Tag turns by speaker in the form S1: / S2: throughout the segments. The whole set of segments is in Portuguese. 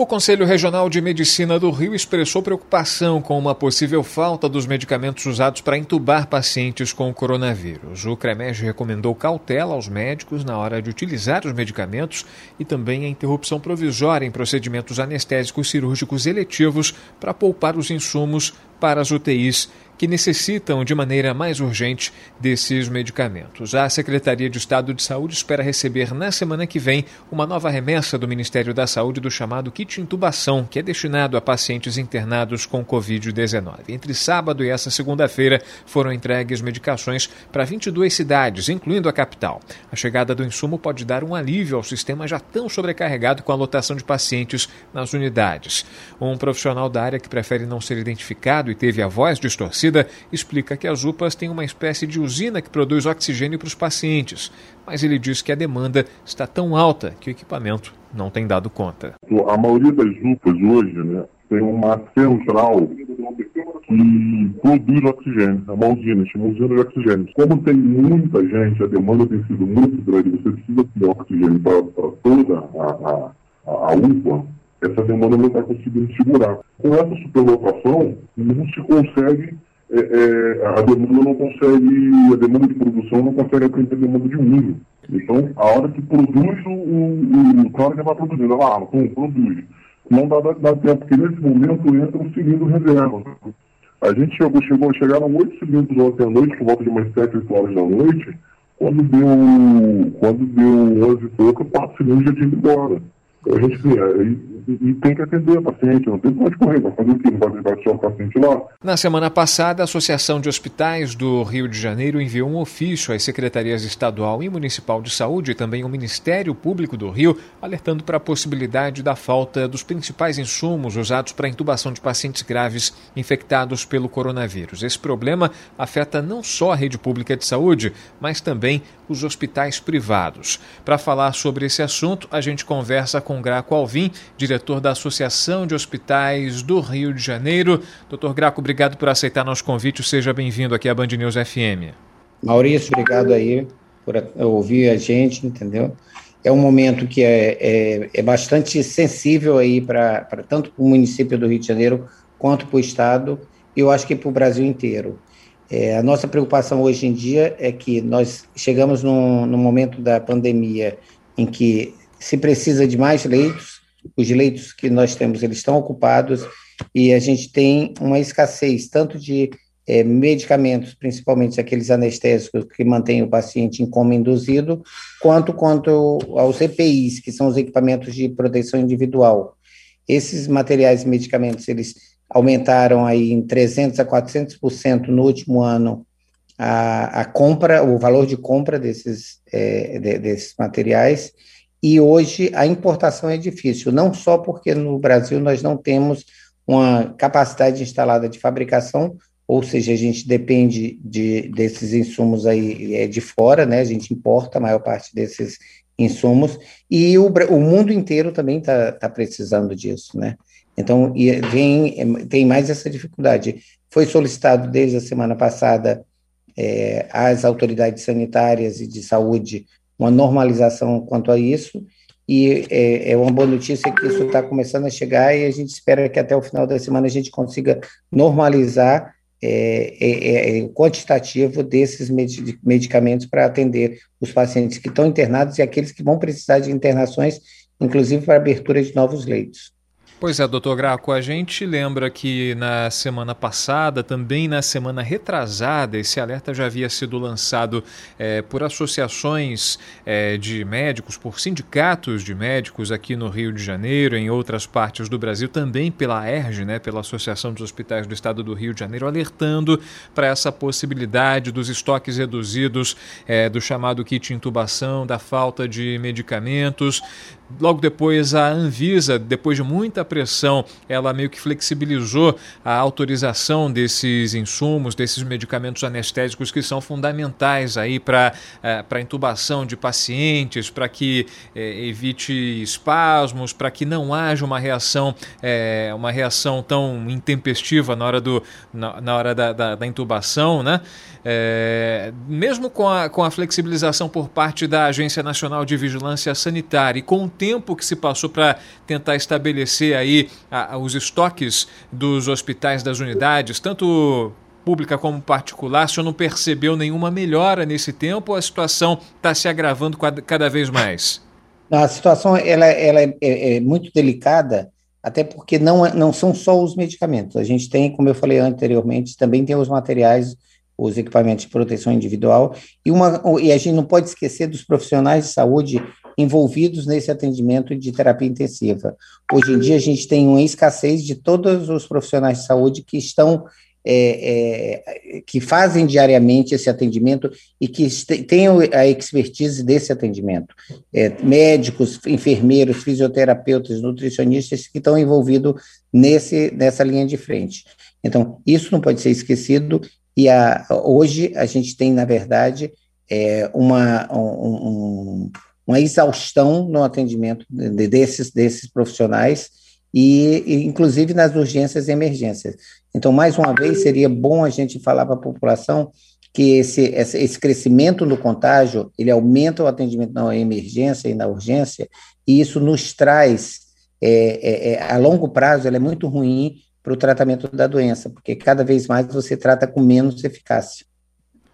S1: O Conselho Regional de Medicina do Rio expressou preocupação com uma possível falta dos medicamentos usados para entubar pacientes com coronavírus. O CREMEG recomendou cautela aos médicos na hora de utilizar os medicamentos e também a interrupção provisória em procedimentos anestésicos cirúrgicos eletivos para poupar os insumos para as UTIs que necessitam de maneira mais urgente desses medicamentos. A Secretaria de Estado de Saúde espera receber na semana que vem uma nova remessa do Ministério da Saúde do chamado kit intubação, que é destinado a pacientes internados com Covid-19. Entre sábado e essa segunda-feira foram entregues medicações para 22 cidades, incluindo a capital. A chegada do insumo pode dar um alívio ao sistema já tão sobrecarregado com a lotação de pacientes nas unidades. Um profissional da área que prefere não ser identificado e teve a voz distorcida explica que as UPAs têm uma espécie de usina que produz oxigênio para os pacientes, mas ele diz que a demanda está tão alta que o equipamento não tem dado conta.
S2: A maioria das UPAs hoje né, tem uma central que produz oxigênio, é uma usina, chama usina de oxigênio. Como tem muita gente, a demanda tem sido muito grande, você precisa ter oxigênio para, toda a, a, a UPA, essa demanda não está conseguindo segurar. Com essa superlotação, não se consegue é, é, a demanda não consegue, a demanda de produção não consegue atender a demanda de uso. Então, a hora que produz o, o, o claro que vai produzindo, ela ah, pum, produz. Não dá, dá, dá, tempo, porque nesse momento entra um cilindro reserva. A gente chegou, chegou, chegaram oito cilindros ontem à noite, por volta de umas sete, oito horas da noite, quando deu, quando deu 11 e pouco, quatro cilindros já tinham ido embora. A gente vê, e, e, tem que atender a paciente, não tem pode correr, vai fazer o quê? Não vai deixar o paciente lá.
S1: Na semana passada, a Associação de Hospitais do Rio de Janeiro enviou um ofício às secretarias estadual e municipal de saúde e também ao Ministério Público do Rio, alertando para a possibilidade da falta dos principais insumos usados para a intubação de pacientes graves infectados pelo coronavírus. Esse problema afeta não só a rede pública de saúde, mas também os hospitais privados. Para falar sobre esse assunto, a gente conversa com Graco Alvim, diretor da Associação de Hospitais do Rio de Janeiro. Doutor Graco, obrigado por aceitar nosso convite. Seja bem-vindo aqui à Band News FM.
S3: Maurício, obrigado aí por ouvir a gente, entendeu? É um momento que é, é, é bastante sensível aí para tanto para o município do Rio de Janeiro quanto para o estado e eu acho que para o Brasil inteiro. É, a nossa preocupação hoje em dia é que nós chegamos no momento da pandemia em que se precisa de mais leitos, os leitos que nós temos eles estão ocupados e a gente tem uma escassez tanto de é, medicamentos, principalmente aqueles anestésicos que mantêm o paciente em coma induzido, quanto quanto aos EPIs, que são os equipamentos de proteção individual. Esses materiais e medicamentos, eles aumentaram aí em 300 a 400% no último ano a, a compra, o valor de compra desses, é, de, desses materiais, e hoje a importação é difícil, não só porque no Brasil nós não temos uma capacidade instalada de fabricação, ou seja, a gente depende de, desses insumos aí é, de fora, né? A gente importa a maior parte desses insumos, e o, o mundo inteiro também está tá precisando disso, né? Então, vem, tem mais essa dificuldade. Foi solicitado desde a semana passada é, às autoridades sanitárias e de saúde uma normalização quanto a isso, e é, é uma boa notícia que isso está começando a chegar e a gente espera que até o final da semana a gente consiga normalizar é, é, é, o quantitativo desses medicamentos para atender os pacientes que estão internados e aqueles que vão precisar de internações, inclusive para abertura de novos leitos.
S1: Pois é, doutor Graco, a gente lembra que na semana passada, também na semana retrasada, esse alerta já havia sido lançado é, por associações é, de médicos, por sindicatos de médicos aqui no Rio de Janeiro, em outras partes do Brasil, também pela ERG, né, pela Associação dos Hospitais do Estado do Rio de Janeiro, alertando para essa possibilidade dos estoques reduzidos, é, do chamado kit intubação, da falta de medicamentos. Logo depois a Anvisa, depois de muita pressão, ela meio que flexibilizou a autorização desses insumos, desses medicamentos anestésicos que são fundamentais aí para é, para intubação de pacientes, para que é, evite espasmos, para que não haja uma reação é, uma reação tão intempestiva na hora do na, na hora da, da, da intubação, né? Mesmo com a, com a flexibilização por parte da Agência Nacional de Vigilância Sanitária e com tempo que se passou para tentar estabelecer aí a, a, os estoques dos hospitais das unidades, tanto pública como particular, o senhor não percebeu nenhuma melhora nesse tempo ou a situação está se agravando cada vez mais?
S3: A situação ela, ela é, é, é muito delicada, até porque não, é, não são só os medicamentos. A gente tem, como eu falei anteriormente, também tem os materiais os equipamentos de proteção individual, e, uma, e a gente não pode esquecer dos profissionais de saúde envolvidos nesse atendimento de terapia intensiva. Hoje em dia, a gente tem uma escassez de todos os profissionais de saúde que estão é, é, que fazem diariamente esse atendimento e que tenham a expertise desse atendimento. É, médicos, enfermeiros, fisioterapeutas, nutricionistas que estão envolvidos nesse, nessa linha de frente. Então, isso não pode ser esquecido e a, hoje a gente tem, na verdade, é, uma, um, uma exaustão no atendimento de, desses, desses profissionais e, e, inclusive nas urgências e emergências. Então, mais uma vez, seria bom a gente falar para a população que esse, esse crescimento no contágio, ele aumenta o atendimento na emergência e na urgência, e isso nos traz, é, é, é a longo prazo, é muito ruim para o tratamento da doença, porque cada vez mais você trata com menos eficácia.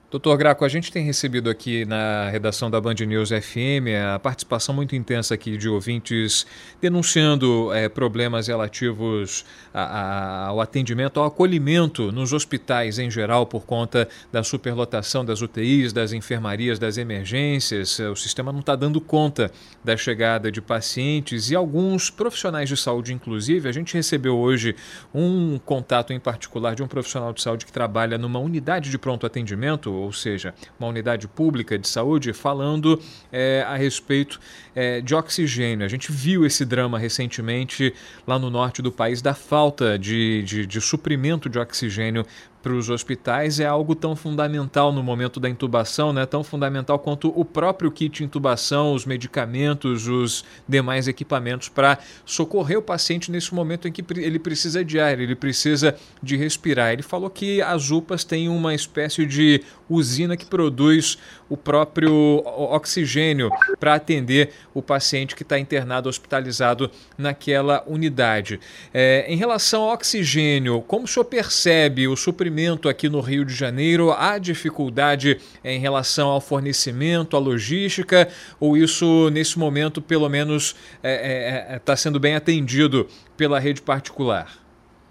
S1: Doutor Graco, a gente tem recebido aqui na redação da Band News FM a participação muito intensa aqui de ouvintes denunciando é, problemas relativos a, a, ao atendimento, ao acolhimento nos hospitais em geral por conta da superlotação das UTIs, das enfermarias, das emergências. O sistema não está dando conta da chegada de pacientes e alguns profissionais de saúde, inclusive. A gente recebeu hoje um contato em particular de um profissional de saúde que trabalha numa unidade de pronto atendimento ou seja, uma unidade pública de saúde, falando é, a respeito é, de oxigênio. A gente viu esse drama recentemente lá no norte do país da falta de, de, de suprimento de oxigênio para os hospitais é algo tão fundamental no momento da intubação, né? tão fundamental quanto o próprio kit intubação, os medicamentos, os demais equipamentos para socorrer o paciente nesse momento em que ele precisa de ar, ele precisa de respirar. Ele falou que as UPAs têm uma espécie de usina que produz o próprio oxigênio para atender o paciente que está internado, hospitalizado naquela unidade. É, em relação ao oxigênio, como o senhor percebe o suprimento aqui no Rio de Janeiro? Há dificuldade em relação ao fornecimento, à logística, ou isso, nesse momento, pelo menos, está é, é, é tá sendo bem atendido pela rede particular?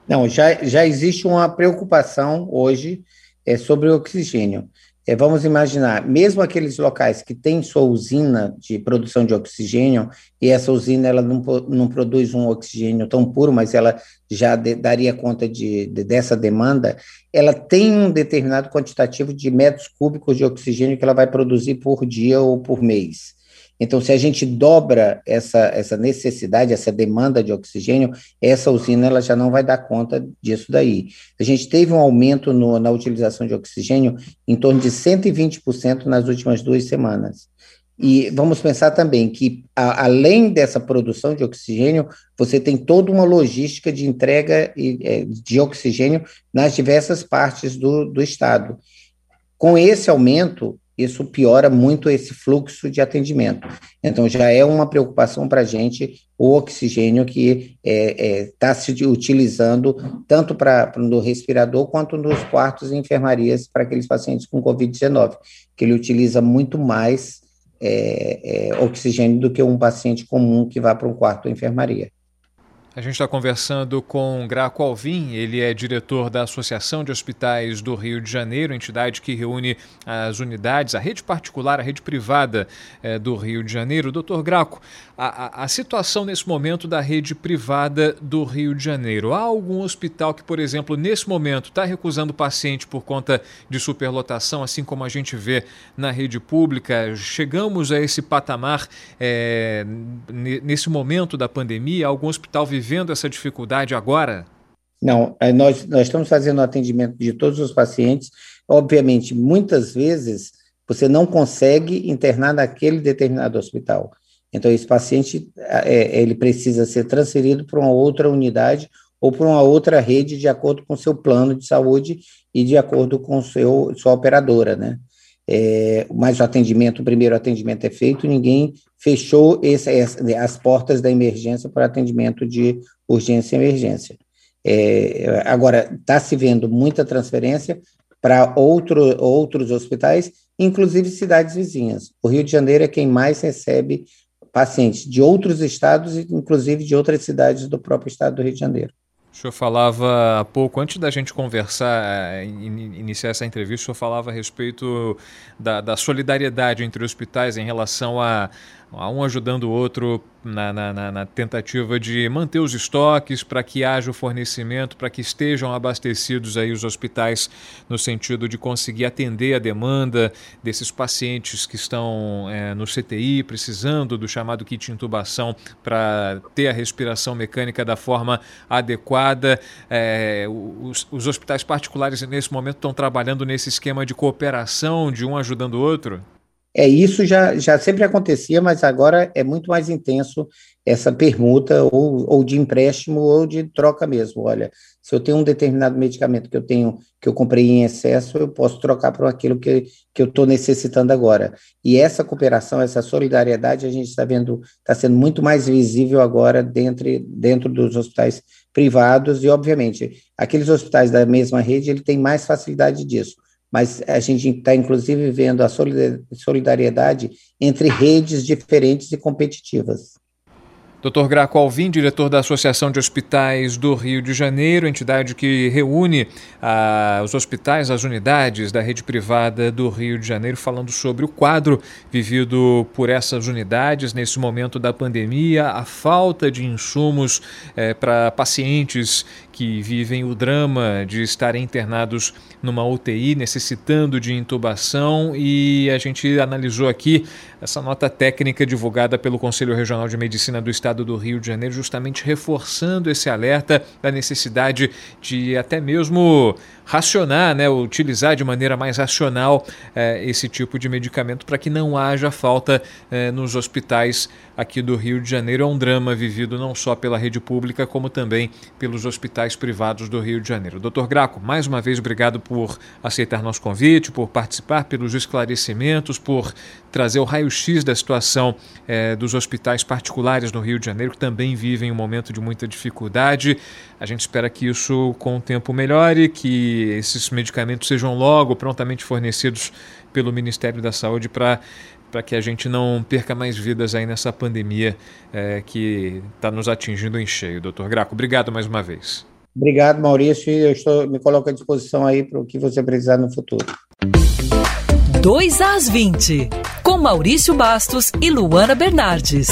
S3: Não, já, já existe uma preocupação hoje é, sobre o oxigênio. É, vamos imaginar, mesmo aqueles locais que têm sua usina de produção de oxigênio, e essa usina ela não, não produz um oxigênio tão puro, mas ela já de, daria conta de, de, dessa demanda, ela tem um determinado quantitativo de metros cúbicos de oxigênio que ela vai produzir por dia ou por mês. Então, se a gente dobra essa, essa necessidade, essa demanda de oxigênio, essa usina ela já não vai dar conta disso daí. A gente teve um aumento no, na utilização de oxigênio em torno de 120% nas últimas duas semanas. E vamos pensar também que, a, além dessa produção de oxigênio, você tem toda uma logística de entrega é, de oxigênio nas diversas partes do, do estado. Com esse aumento, isso piora muito esse fluxo de atendimento. Então, já é uma preocupação para a gente o oxigênio que está é, é, tá se utilizando tanto para no respirador quanto nos quartos e enfermarias para aqueles pacientes com Covid-19, que ele utiliza muito mais é, é, oxigênio do que um paciente comum que vá para um quarto ou enfermaria.
S1: A gente está conversando com Graco Alvim, ele é diretor da Associação de Hospitais do Rio de Janeiro, entidade que reúne as unidades, a rede particular, a rede privada é, do Rio de Janeiro. Doutor Graco, a, a, situação nesse momento da rede privada do Rio de Janeiro. Há algum hospital que, por exemplo, nesse momento está recusando paciente por conta de superlotação, assim como a gente vê na rede pública? Chegamos a esse patamar é, nesse momento da pandemia? Algum hospital vivendo vivendo essa dificuldade agora?
S3: Não, é, nós, nós estamos fazendo o atendimento de todos os pacientes. Obviamente, muitas vezes você não consegue internar naquele determinado hospital. Então, esse paciente é, ele precisa ser transferido para uma outra unidade ou para uma outra rede de acordo com seu plano de saúde e de acordo com seu, sua operadora, né? É, mas o atendimento, o primeiro atendimento é feito, ninguém fechou esse, as portas da emergência para atendimento de urgência e emergência. É, agora, está se vendo muita transferência para outro, outros hospitais, inclusive cidades vizinhas. O Rio de Janeiro é quem mais recebe pacientes de outros estados, inclusive de outras cidades do próprio estado do Rio de Janeiro.
S1: O senhor falava há pouco, antes da gente conversar, eh, iniciar essa entrevista, o senhor falava a respeito da, da solidariedade entre hospitais em relação a, um ajudando o outro na, na, na tentativa de manter os estoques para que haja o fornecimento, para que estejam abastecidos aí os hospitais no sentido de conseguir atender a demanda desses pacientes que estão é, no CTI precisando do chamado kit intubação para ter a respiração mecânica da forma adequada. É, os, os hospitais particulares nesse momento estão trabalhando nesse esquema de cooperação de um ajudando o outro?
S3: É, isso já, já sempre acontecia, mas agora é muito mais intenso essa permuta, ou, ou de empréstimo, ou de troca mesmo. Olha, se eu tenho um determinado medicamento que eu tenho, que eu comprei em excesso, eu posso trocar por aquilo que, que eu estou necessitando agora. E essa cooperação, essa solidariedade, a gente está vendo, está sendo muito mais visível agora dentro, dentro dos hospitais privados, e obviamente, aqueles hospitais da mesma rede, ele tem mais facilidade disso mas a gente está, inclusive, vendo a solidariedade entre redes diferentes e competitivas.
S1: Dr. Graco Alvim, diretor da Associação de Hospitais do Rio de Janeiro, entidade que reúne ah, os hospitais, as unidades da rede privada do Rio de Janeiro, falando sobre o quadro vivido por essas unidades nesse momento da pandemia, a falta de insumos eh, para pacientes que vivem o drama de estarem internados numa UTI, necessitando de intubação, e a gente analisou aqui essa nota técnica divulgada pelo Conselho Regional de Medicina do Estado do Rio de Janeiro, justamente reforçando esse alerta da necessidade de até mesmo racionar, né, utilizar de maneira mais racional eh, esse tipo de medicamento para que não haja falta eh, nos hospitais aqui do Rio de Janeiro. É um drama vivido não só pela rede pública, como também pelos hospitais privados do Rio de Janeiro. Doutor Graco, mais uma vez, obrigado por aceitar nosso convite, por participar, pelos esclarecimentos, por trazer o raio-x da situação eh, dos hospitais particulares no Rio de Janeiro, que também vivem um momento de muita dificuldade. A gente espera que isso com o tempo melhore, que esses medicamentos sejam logo prontamente fornecidos pelo Ministério da Saúde para para que a gente não perca mais vidas aí nessa pandemia é, que está nos atingindo em cheio. Doutor Graco, obrigado mais uma vez.
S3: Obrigado, Maurício, e eu estou, me coloco à disposição aí para o que você precisar no futuro.
S4: 2 às 20, com Maurício Bastos e Luana Bernardes.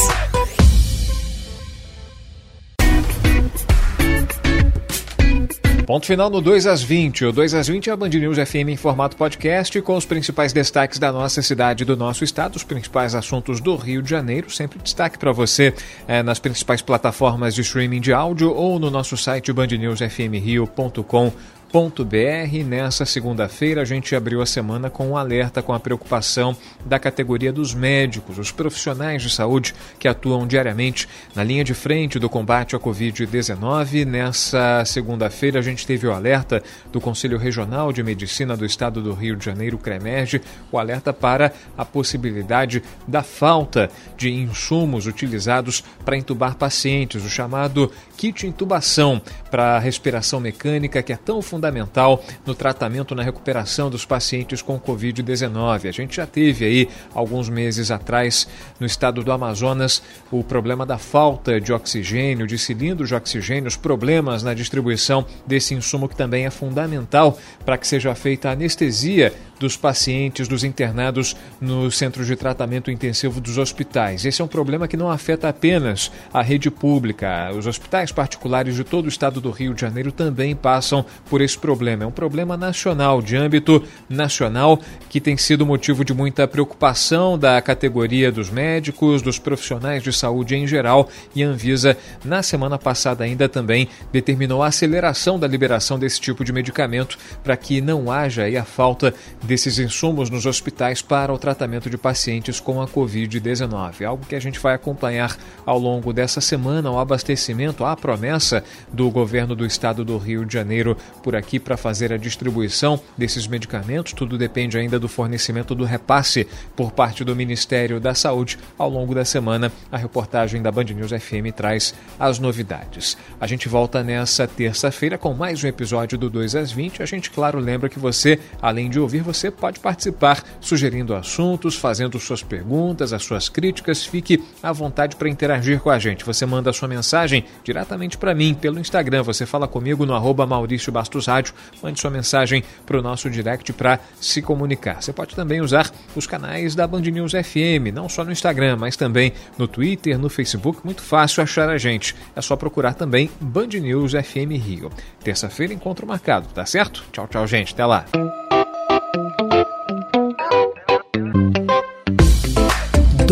S1: Ponto final no 2 às 20. O 2 às 20 é a Band News FM em formato podcast com os principais destaques da nossa cidade e do nosso estado, os principais assuntos do Rio de Janeiro. Sempre destaque para você é, nas principais plataformas de streaming de áudio ou no nosso site bandnewsfmrio.com br Nessa segunda-feira, a gente abriu a semana com um alerta com a preocupação da categoria dos médicos, os profissionais de saúde que atuam diariamente na linha de frente do combate à Covid-19. Nessa segunda-feira, a gente teve o alerta do Conselho Regional de Medicina do Estado do Rio de Janeiro, CREMERGE, o alerta para a possibilidade da falta de insumos utilizados para intubar pacientes, o chamado kit intubação para respiração mecânica, que é tão fundamental fundamental no tratamento, na recuperação dos pacientes com Covid-19. A gente já teve aí, alguns meses atrás, no estado do Amazonas, o problema da falta de oxigênio, de cilindros de oxigênio, os problemas na distribuição desse insumo que também é fundamental para que seja feita a anestesia dos pacientes, dos internados nos centros de tratamento intensivo dos hospitais. Esse é um problema que não afeta apenas a rede pública. Os hospitais particulares de todo o estado do Rio de Janeiro também passam por esse problema. É um problema nacional, de âmbito nacional, que tem sido motivo de muita preocupação da categoria dos médicos, dos profissionais de saúde em geral. E a Anvisa, na semana passada, ainda também determinou a aceleração da liberação desse tipo de medicamento para que não haja a falta de desses insumos nos hospitais para o tratamento de pacientes com a Covid-19. Algo que a gente vai acompanhar ao longo dessa semana, o abastecimento, a promessa do governo do estado do Rio de Janeiro por aqui para fazer a distribuição desses medicamentos. Tudo depende ainda do fornecimento do repasse por parte do Ministério da Saúde. Ao longo da semana, a reportagem da Band News FM traz as novidades. A gente volta nessa terça-feira com mais um episódio do 2 às 20. A gente, claro, lembra que você, além de ouvir, você você pode participar sugerindo assuntos, fazendo suas perguntas, as suas críticas. Fique à vontade para interagir com a gente. Você manda a sua mensagem diretamente para mim pelo Instagram. Você fala comigo no arroba Maurício Bastos Rádio. Mande sua mensagem para o nosso direct para se comunicar. Você pode também usar os canais da Band News FM, não só no Instagram, mas também no Twitter, no Facebook. Muito fácil achar a gente. É só procurar também Band News FM Rio. Terça-feira, encontro marcado, tá certo? Tchau, tchau, gente. Até lá.